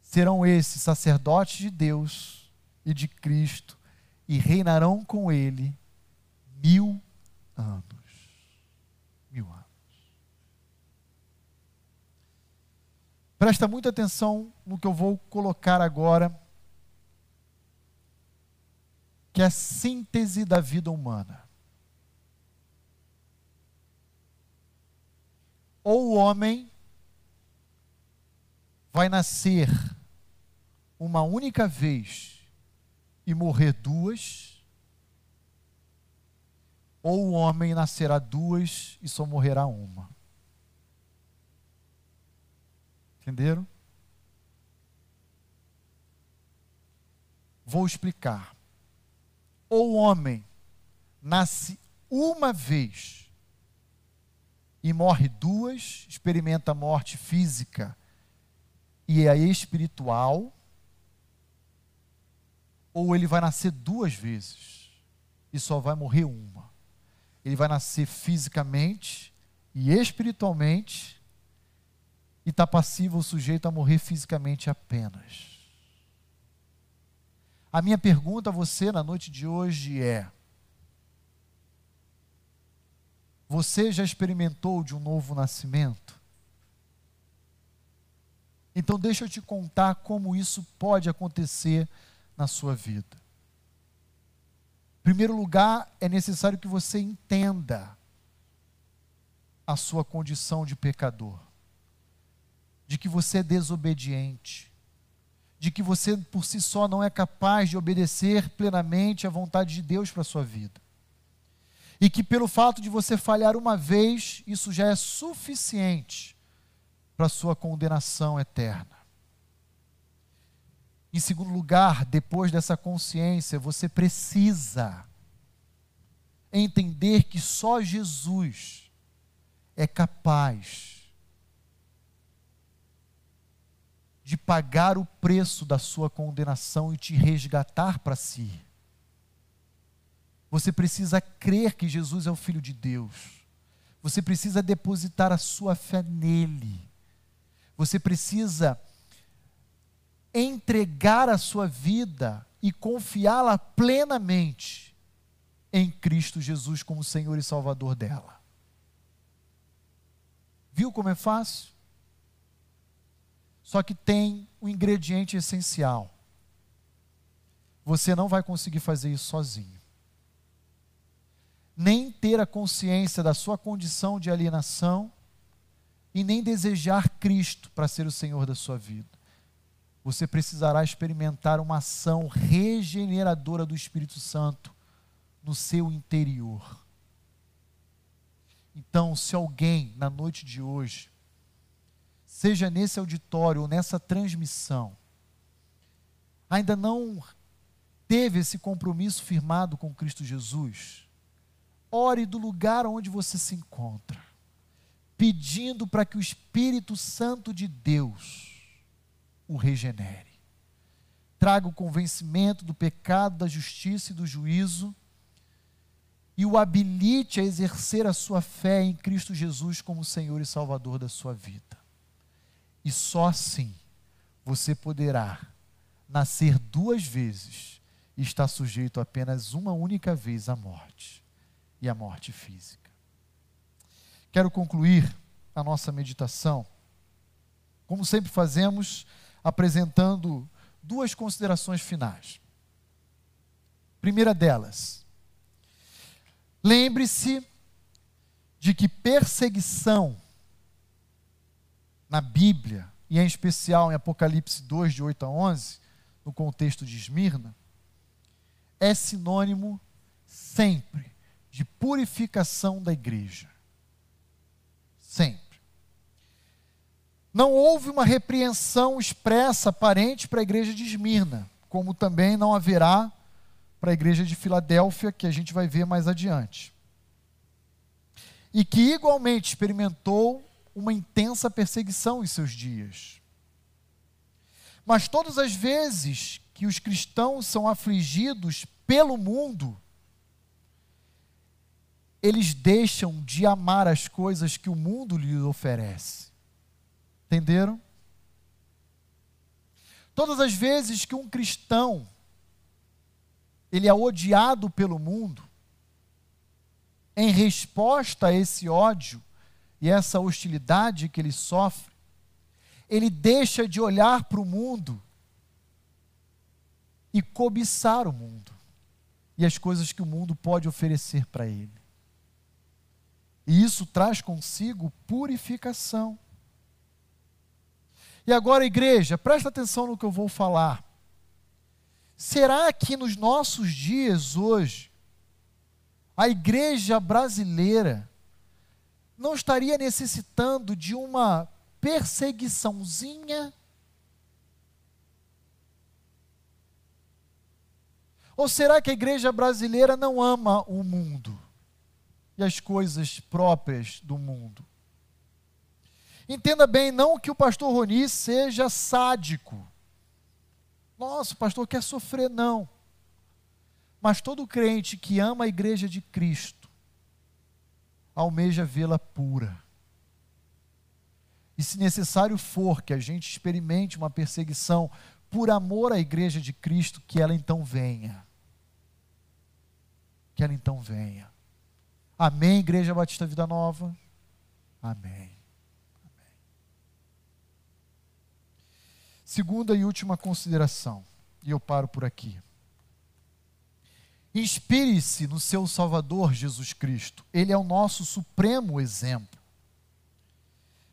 serão esses sacerdotes de Deus e de Cristo e reinarão com ele mil anos. Mil anos. Presta muita atenção no que eu vou colocar agora, que é a síntese da vida humana. ou o homem vai nascer uma única vez e morrer duas, ou o homem nascerá duas e só morrerá uma. Entenderam? Vou explicar. O homem nasce uma vez e morre duas, experimenta a morte física e a espiritual, ou ele vai nascer duas vezes e só vai morrer uma. Ele vai nascer fisicamente e espiritualmente e está passivo ou sujeito a morrer fisicamente apenas. A minha pergunta a você na noite de hoje é: Você já experimentou de um novo nascimento? Então, deixa eu te contar como isso pode acontecer na sua vida. Em primeiro lugar, é necessário que você entenda a sua condição de pecador, de que você é desobediente, de que você por si só não é capaz de obedecer plenamente à vontade de Deus para a sua vida e que pelo fato de você falhar uma vez, isso já é suficiente para sua condenação eterna. Em segundo lugar, depois dessa consciência, você precisa entender que só Jesus é capaz de pagar o preço da sua condenação e te resgatar para si. Você precisa crer que Jesus é o Filho de Deus. Você precisa depositar a sua fé nele. Você precisa entregar a sua vida e confiá-la plenamente em Cristo Jesus como Senhor e Salvador dela. Viu como é fácil? Só que tem um ingrediente essencial. Você não vai conseguir fazer isso sozinho nem ter a consciência da sua condição de alienação e nem desejar Cristo para ser o Senhor da sua vida. você precisará experimentar uma ação regeneradora do Espírito Santo no seu interior. Então, se alguém na noite de hoje, seja nesse auditório ou nessa transmissão, ainda não teve esse compromisso firmado com Cristo Jesus, ore do lugar onde você se encontra, pedindo para que o Espírito Santo de Deus o regenere. Traga o convencimento do pecado, da justiça e do juízo e o habilite a exercer a sua fé em Cristo Jesus como Senhor e Salvador da sua vida. E só assim você poderá nascer duas vezes e estar sujeito apenas uma única vez à morte e à morte física. Quero concluir a nossa meditação, como sempre fazemos, apresentando duas considerações finais. Primeira delas, lembre-se de que perseguição na Bíblia, e em especial em Apocalipse 2, de 8 a 11, no contexto de Esmirna, é sinônimo sempre de purificação da igreja. Sempre. Não houve uma repreensão expressa, aparente, para a igreja de Esmirna, como também não haverá para a igreja de Filadélfia, que a gente vai ver mais adiante. E que igualmente experimentou uma intensa perseguição em seus dias. Mas todas as vezes que os cristãos são afligidos pelo mundo, eles deixam de amar as coisas que o mundo lhes oferece. Entenderam? Todas as vezes que um cristão ele é odiado pelo mundo, em resposta a esse ódio e essa hostilidade que ele sofre, ele deixa de olhar para o mundo e cobiçar o mundo e as coisas que o mundo pode oferecer para ele. E isso traz consigo purificação. E agora, igreja, presta atenção no que eu vou falar. Será que nos nossos dias hoje, a igreja brasileira não estaria necessitando de uma perseguiçãozinha? Ou será que a igreja brasileira não ama o mundo e as coisas próprias do mundo? Entenda bem, não que o pastor Roni seja sádico. Nossa, o pastor quer sofrer, não. Mas todo crente que ama a igreja de Cristo almeja vê-la pura. E se necessário for que a gente experimente uma perseguição por amor à igreja de Cristo, que ela então venha. Que ela então venha. Amém, Igreja Batista Vida Nova? Amém. Segunda e última consideração, e eu paro por aqui. Inspire-se no seu Salvador Jesus Cristo, ele é o nosso supremo exemplo.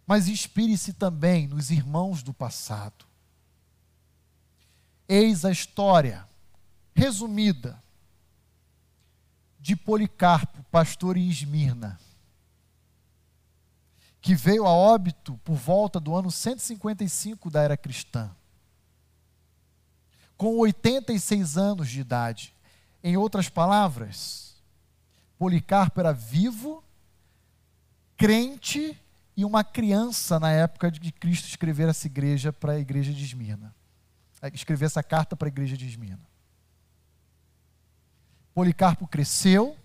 Mas inspire-se também nos irmãos do passado. Eis a história resumida de Policarpo, pastor em Esmirna que veio a óbito por volta do ano 155 da era cristã. Com 86 anos de idade. Em outras palavras, Policarpo era vivo, crente e uma criança na época de Cristo escrever essa igreja para a igreja de Esmirna. Escrever essa carta para a igreja de Esmirna. Policarpo cresceu,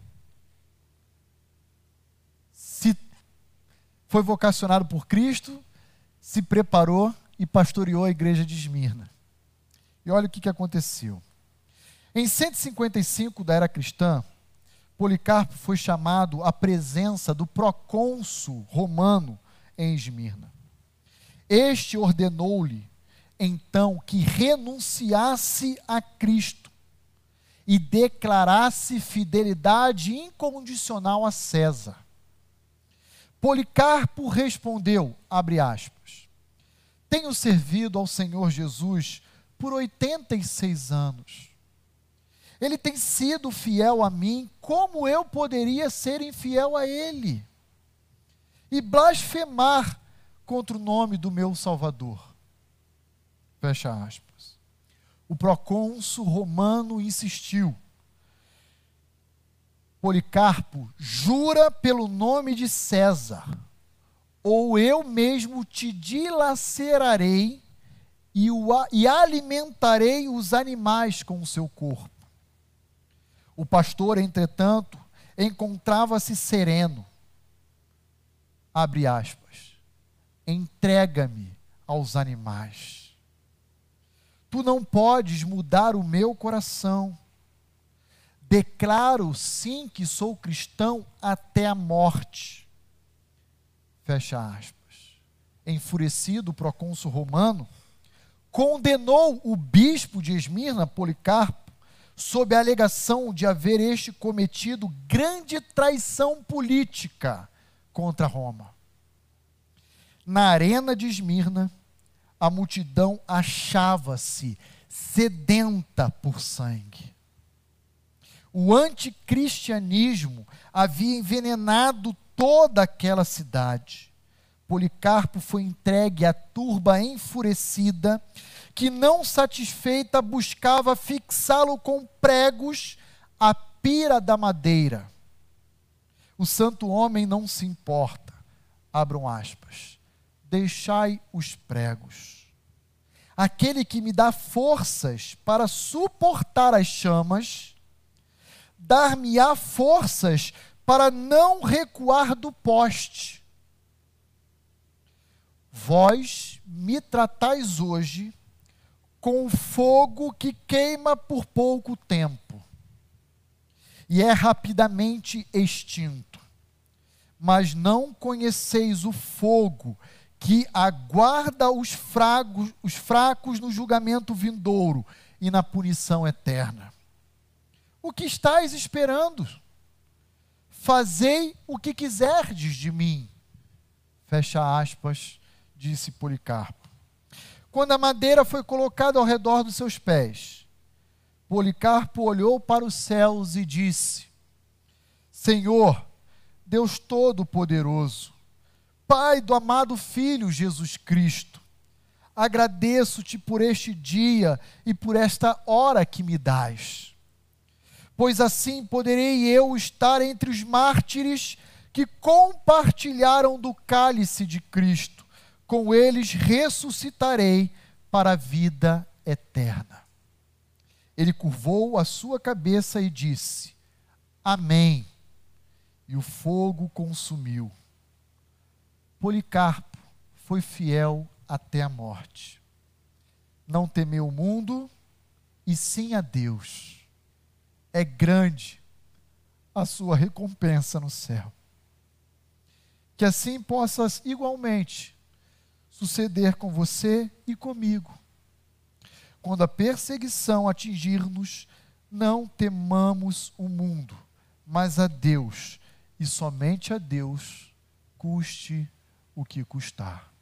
foi vocacionado por Cristo, se preparou e pastoreou a igreja de Esmirna. E olha o que, que aconteceu. Em 155 da era cristã, Policarpo foi chamado à presença do procônsul romano em Esmirna. Este ordenou-lhe, então, que renunciasse a Cristo e declarasse fidelidade incondicional a César Policarpo respondeu, abre aspas, tenho servido ao Senhor Jesus por 86 anos. Ele tem sido fiel a mim, como eu poderia ser infiel a ele? E blasfemar contra o nome do meu Salvador. Fecha aspas. O procônsul romano insistiu. Policarpo, jura pelo nome de César, ou eu mesmo te dilacerarei e, o, e alimentarei os animais com o seu corpo. O pastor, entretanto, encontrava-se sereno. Abre aspas. Entrega-me aos animais. Tu não podes mudar o meu coração. Declaro sim que sou cristão até a morte. Fecha aspas. Enfurecido, o procônsul romano condenou o bispo de Esmirna, Policarpo, sob a alegação de haver este cometido grande traição política contra Roma. Na arena de Esmirna, a multidão achava-se sedenta por sangue. O anticristianismo havia envenenado toda aquela cidade. Policarpo foi entregue à turba enfurecida que, não satisfeita, buscava fixá-lo com pregos à pira da madeira. O santo homem não se importa, abram aspas, deixai os pregos. Aquele que me dá forças para suportar as chamas, dar-me-á forças para não recuar do poste. Vós me tratais hoje com fogo que queima por pouco tempo e é rapidamente extinto. Mas não conheceis o fogo que aguarda os fracos, os fracos no julgamento vindouro e na punição eterna. O que estáis esperando? Fazei o que quiserdes de mim. Fecha aspas, disse Policarpo quando a madeira foi colocada ao redor dos seus pés. Policarpo olhou para os céus e disse: Senhor, Deus Todo-Poderoso, Pai do amado Filho Jesus Cristo, agradeço-te por este dia e por esta hora que me dás. Pois assim poderei eu estar entre os mártires que compartilharam do cálice de Cristo com eles ressuscitarei para a vida eterna. Ele curvou a sua cabeça e disse: Amém. E o fogo consumiu. Policarpo foi fiel até a morte. Não temeu o mundo, e sim a Deus. É grande a sua recompensa no céu. Que assim possas igualmente suceder com você e comigo. Quando a perseguição atingir-nos, não temamos o mundo, mas a Deus, e somente a Deus, custe o que custar.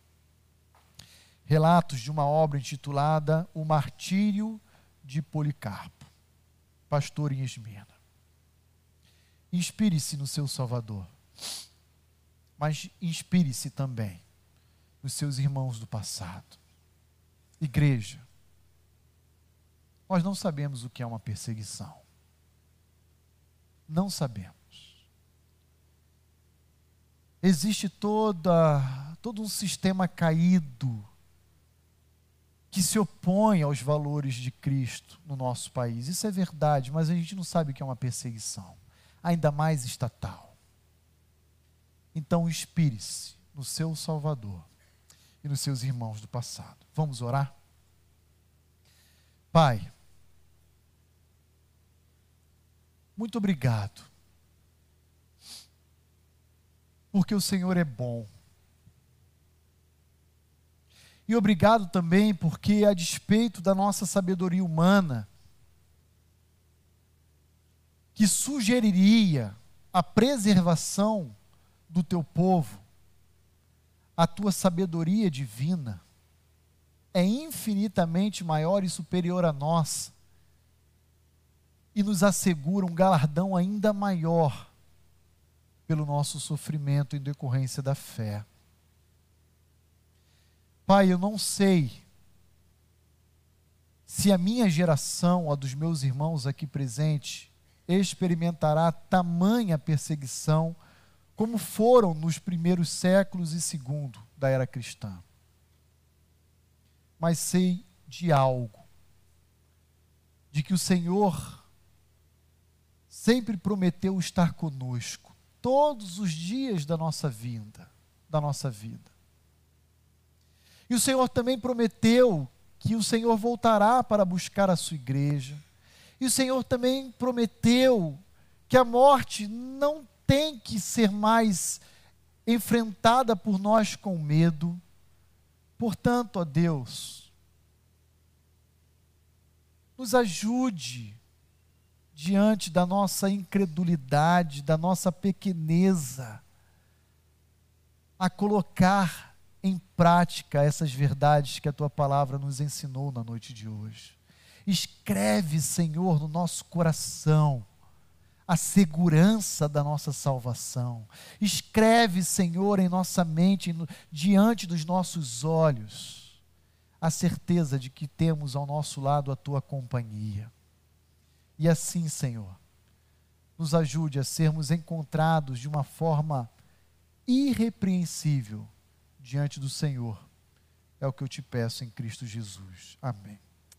Relatos de uma obra intitulada O Martírio de Policarpo, pastor em Esmirna. Inspire-se no seu Salvador, mas inspire-se também os seus irmãos do passado. Igreja, nós não sabemos o que é uma perseguição. Não sabemos. Existe toda, todo um sistema caído que se opõe aos valores de Cristo no nosso país. Isso é verdade, mas a gente não sabe o que é uma perseguição, ainda mais estatal. Então, inspire-se no seu Salvador e nos seus irmãos do passado. Vamos orar? Pai, muito obrigado, porque o Senhor é bom. E obrigado também porque, a despeito da nossa sabedoria humana, que sugeriria a preservação do teu povo, a tua sabedoria divina é infinitamente maior e superior à nossa e nos assegura um galardão ainda maior pelo nosso sofrimento em decorrência da fé. Pai, eu não sei se a minha geração, a dos meus irmãos aqui presentes, experimentará tamanha perseguição como foram nos primeiros séculos e segundo da era cristã. Mas sei de algo, de que o Senhor sempre prometeu estar conosco todos os dias da nossa vida, da nossa vida. E o Senhor também prometeu que o Senhor voltará para buscar a sua igreja. E o Senhor também prometeu que a morte não tem que ser mais enfrentada por nós com medo. Portanto, ó Deus, nos ajude diante da nossa incredulidade, da nossa pequeneza, a colocar em prática essas verdades que a tua palavra nos ensinou na noite de hoje. Escreve, Senhor, no nosso coração a segurança da nossa salvação. Escreve, Senhor, em nossa mente, diante dos nossos olhos, a certeza de que temos ao nosso lado a tua companhia. E assim, Senhor, nos ajude a sermos encontrados de uma forma irrepreensível diante do Senhor. É o que eu te peço em Cristo Jesus. Amém.